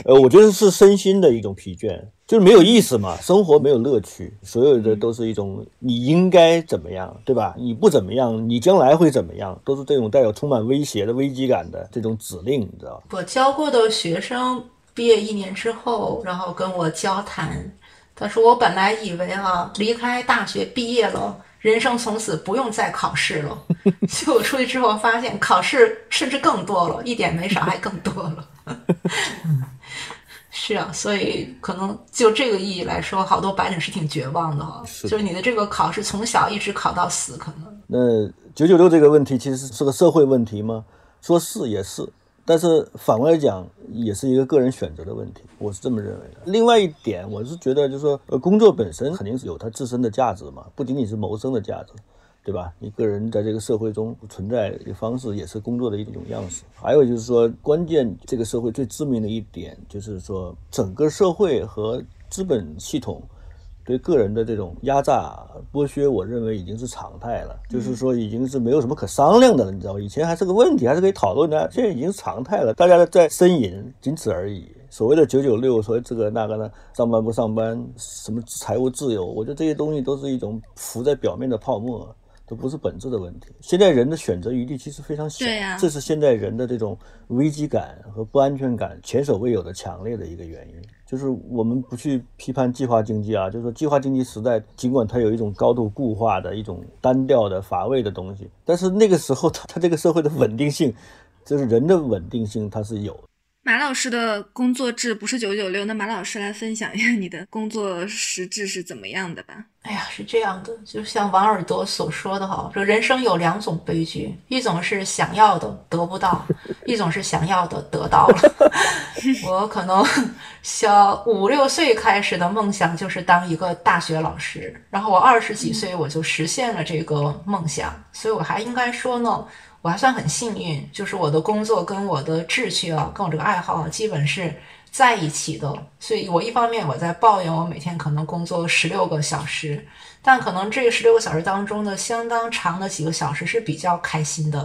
呃，我觉得是身心的一种疲倦，就是没有意思嘛，生活没有乐趣，所有的都是一种你应该怎么样，对吧？你不怎么样，你将来会怎么样，都是这种带有充满威胁的危机感的这种指令，你知道吧？我教过的学生毕业一年之后，然后跟我交谈，他说我本来以为啊，离开大学毕业了。人生从此不用再考试了，结果出去之后发现考试甚至更多了，一点没少，还更多了。是啊，所以可能就这个意义来说，好多白领是挺绝望的哈。是就是你的这个考试从小一直考到死，可能那九九六这个问题其实是个社会问题吗？说是也是，但是反过来讲，也是一个个人选择的问题，我是这么认为的。另外一点，我是觉得就是说，呃，工作本身肯定是有它自身的价值嘛，不仅仅是谋生的价值，对吧？你个人在这个社会中存在的方式，也是工作的一种样式。还有就是说，关键这个社会最致命的一点，就是说整个社会和资本系统。对个人的这种压榨剥削，我认为已经是常态了，就是说已经是没有什么可商量的了，你知道吗？以前还是个问题，还是可以讨论的，现在已经是常态了，大家在呻吟，仅此而已。所谓的九九六，所谓这个那个呢，上班不上班，什么财务自由，我觉得这些东西都是一种浮在表面的泡沫，都不是本质的问题。现在人的选择余地其实非常小，对呀这是现在人的这种危机感和不安全感前所未有的强烈的一个原因。就是我们不去批判计划经济啊，就是说计划经济时代，尽管它有一种高度固化的一种单调的乏味的东西，但是那个时候它它这个社会的稳定性，就是人的稳定性，它是有的。马老师的工作制不是九九六，那马老师来分享一下你的工作实质是怎么样的吧？哎呀，是这样的，就像王尔德所说的哈，说人生有两种悲剧，一种是想要的得不到，一种是想要的得到了。我可能小五六岁开始的梦想就是当一个大学老师，然后我二十几岁我就实现了这个梦想，所以我还应该说呢。我还算很幸运，就是我的工作跟我的志趣啊，跟我这个爱好啊，基本是在一起的。所以我一方面我在抱怨我每天可能工作十六个小时，但可能这十六个小时当中的相当长的几个小时是比较开心的，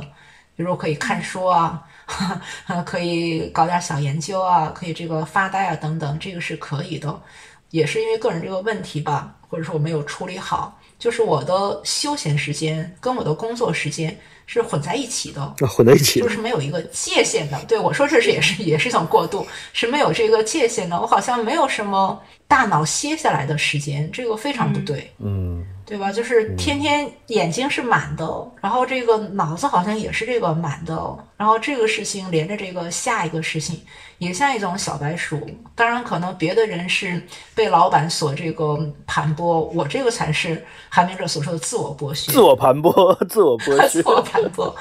比如可以看书啊，可以搞点小研究啊，可以这个发呆啊等等，这个是可以的。也是因为个人这个问题吧，或者说我没有处理好，就是我的休闲时间跟我的工作时间。是混在一起的，混在一起就是没有一个界限的。对我说，这是也是也是一种过渡，是没有这个界限的。我好像没有什么大脑歇下来的时间，这个非常不对。嗯。对吧？就是天天眼睛是满的，然后这个脑子好像也是这个满的，然后这个事情连着这个下一个事情，也像一种小白鼠。当然，可能别的人是被老板所这个盘剥，我这个才是韩明哲所说的自我剥削。自我盘剥，自我剥 削。自我盘剥，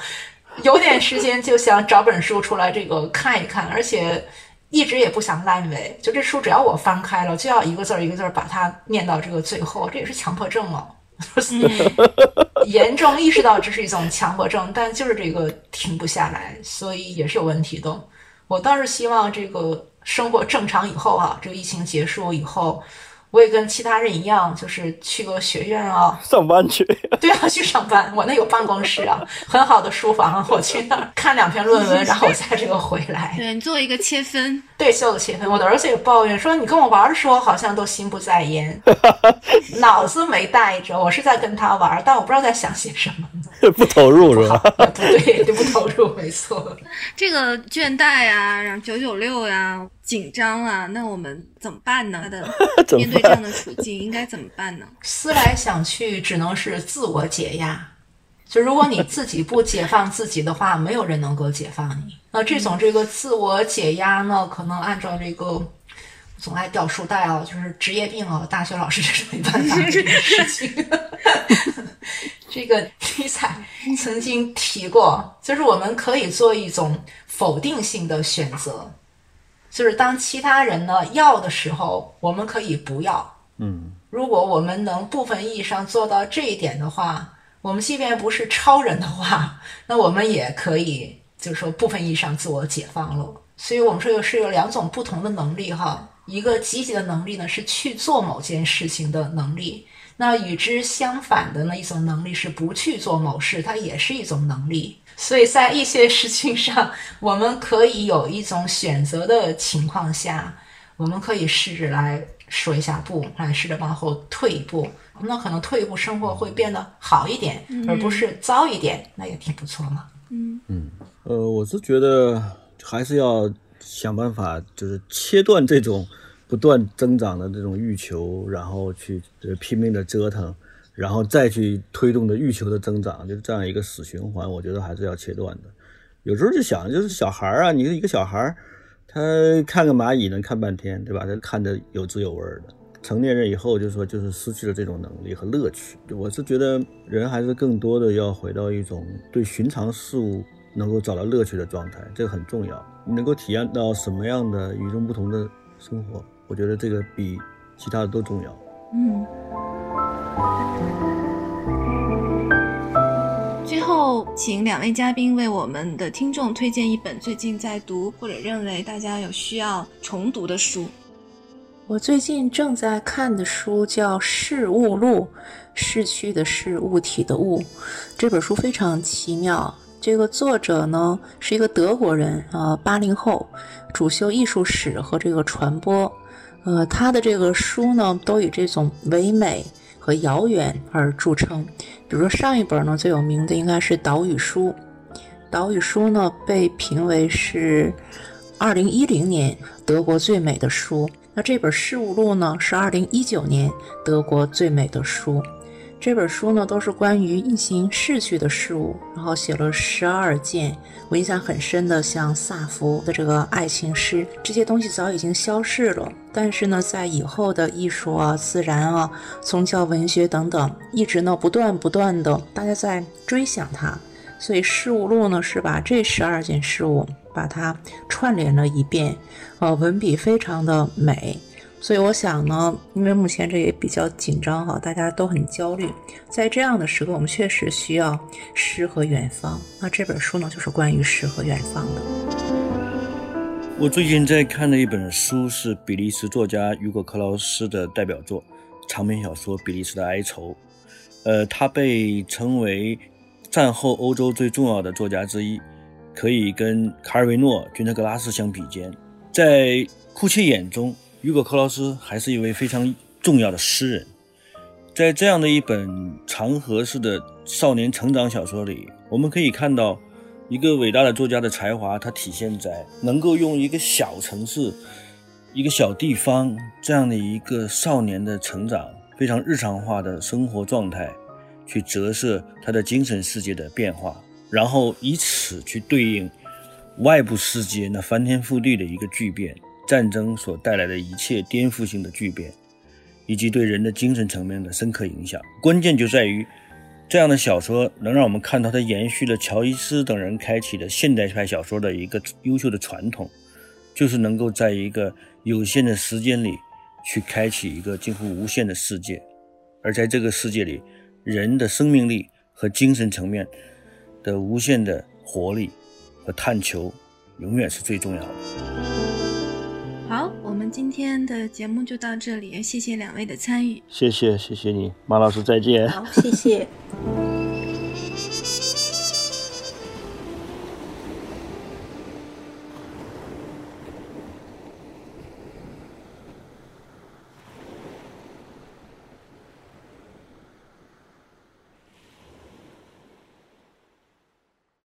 有点时间就想找本书出来这个看一看，而且一直也不想烂尾。就这书，只要我翻开了，就要一个字儿一个字儿把它念到这个最后，这也是强迫症了。严重意识到这是一种强迫症，但就是这个停不下来，所以也是有问题的。我倒是希望这个生活正常以后啊，这个疫情结束以后。我也跟其他人一样，就是去个学院啊，上班去。对啊，去上班。我那有办公室啊，很好的书房，我去那儿看两篇论文，然后我再这个回来。对你做一个切分，对，做个切分。我的儿子也抱怨说，你跟我玩的时候好像都心不在焉，脑子没带着。我是在跟他玩，但我不知道在想些什么。不投入是吧？不对，就不投入，没错。这个倦怠啊，然后九九六呀。紧张啊，那我们怎么办呢？他的 面对这样的处境应该怎么办呢？思来想去，只能是自我解压。就如果你自己不解放自己的话，没有人能够解放你。那这种这个自我解压呢，可能按照这个总爱掉书袋啊，就是职业病啊，大学老师 这是没办法这个事情。这个尼采曾经提过，就是我们可以做一种否定性的选择。就是当其他人呢要的时候，我们可以不要。嗯，如果我们能部分意义上做到这一点的话，我们即便不是超人的话，那我们也可以，就是说部分意义上自我解放了。所以我们说有是有两种不同的能力哈，一个积极的能力呢是去做某件事情的能力，那与之相反的那一种能力是不去做某事，它也是一种能力。所以在一些事情上，我们可以有一种选择的情况下，我们可以试着来说一下不，来试着往后退一步。那可能退一步，生活会变得好一点，而不是糟一点，那也挺不错嘛。嗯嗯，呃，我是觉得还是要想办法，就是切断这种不断增长的这种欲求，然后去拼命的折腾。然后再去推动的欲求的增长，就是这样一个死循环，我觉得还是要切断的。有时候就想，就是小孩儿啊，你一个小孩，他看个蚂蚁能看半天，对吧？他看得有滋有味的。成年人以后，就是说，就是失去了这种能力和乐趣。我是觉得人还是更多的要回到一种对寻常事物能够找到乐趣的状态，这个很重要。你能够体验到什么样的与众不同的生活，我觉得这个比其他的都重要。嗯。最后，请两位嘉宾为我们的听众推荐一本最近在读或者认为大家有需要重读的书。我最近正在看的书叫《事物录》，逝去的事，物体的物。这本书非常奇妙。这个作者呢是一个德国人啊，八零后，主修艺术史和这个传播。呃，他的这个书呢都以这种唯美。和遥远而著称，比如说上一本呢最有名的应该是《岛屿书》，《岛屿书》呢被评为是二零一零年德国最美的书。那这本《事物录》呢是二零一九年德国最美的书。这本书呢，都是关于疫情逝去的事物，然后写了十二件我印象很深的，像萨福的这个爱情诗，这些东西早已经消逝了。但是呢，在以后的艺术啊、自然啊、宗教、文学等等，一直呢不断不断的，大家在追想它。所以《事物录》呢，是把这十二件事物把它串联了一遍，呃，文笔非常的美。所以我想呢，因为目前这也比较紧张哈，大家都很焦虑，在这样的时刻，我们确实需要诗和远方。那这本书呢，就是关于诗和远方的。我最近在看的一本书是比利时作家雨果·克劳斯的代表作长篇小说《比利时的哀愁》。呃，他被称为战后欧洲最重要的作家之一，可以跟卡尔维诺、君特·格拉斯相比肩。在库切眼中。雨果·克劳斯还是一位非常重要的诗人，在这样的一本长河式的少年成长小说里，我们可以看到一个伟大的作家的才华，它体现在能够用一个小城市、一个小地方这样的一个少年的成长，非常日常化的生活状态，去折射他的精神世界的变化，然后以此去对应外部世界那翻天覆地的一个巨变。战争所带来的一切颠覆性的巨变，以及对人的精神层面的深刻影响，关键就在于这样的小说能让我们看到它延续了乔伊斯等人开启的现代派小说的一个优秀的传统，就是能够在一个有限的时间里去开启一个近乎无限的世界，而在这个世界里，人的生命力和精神层面的无限的活力和探求，永远是最重要的。今天的节目就到这里，谢谢两位的参与。谢谢，谢谢你，马老师，再见。好，谢谢。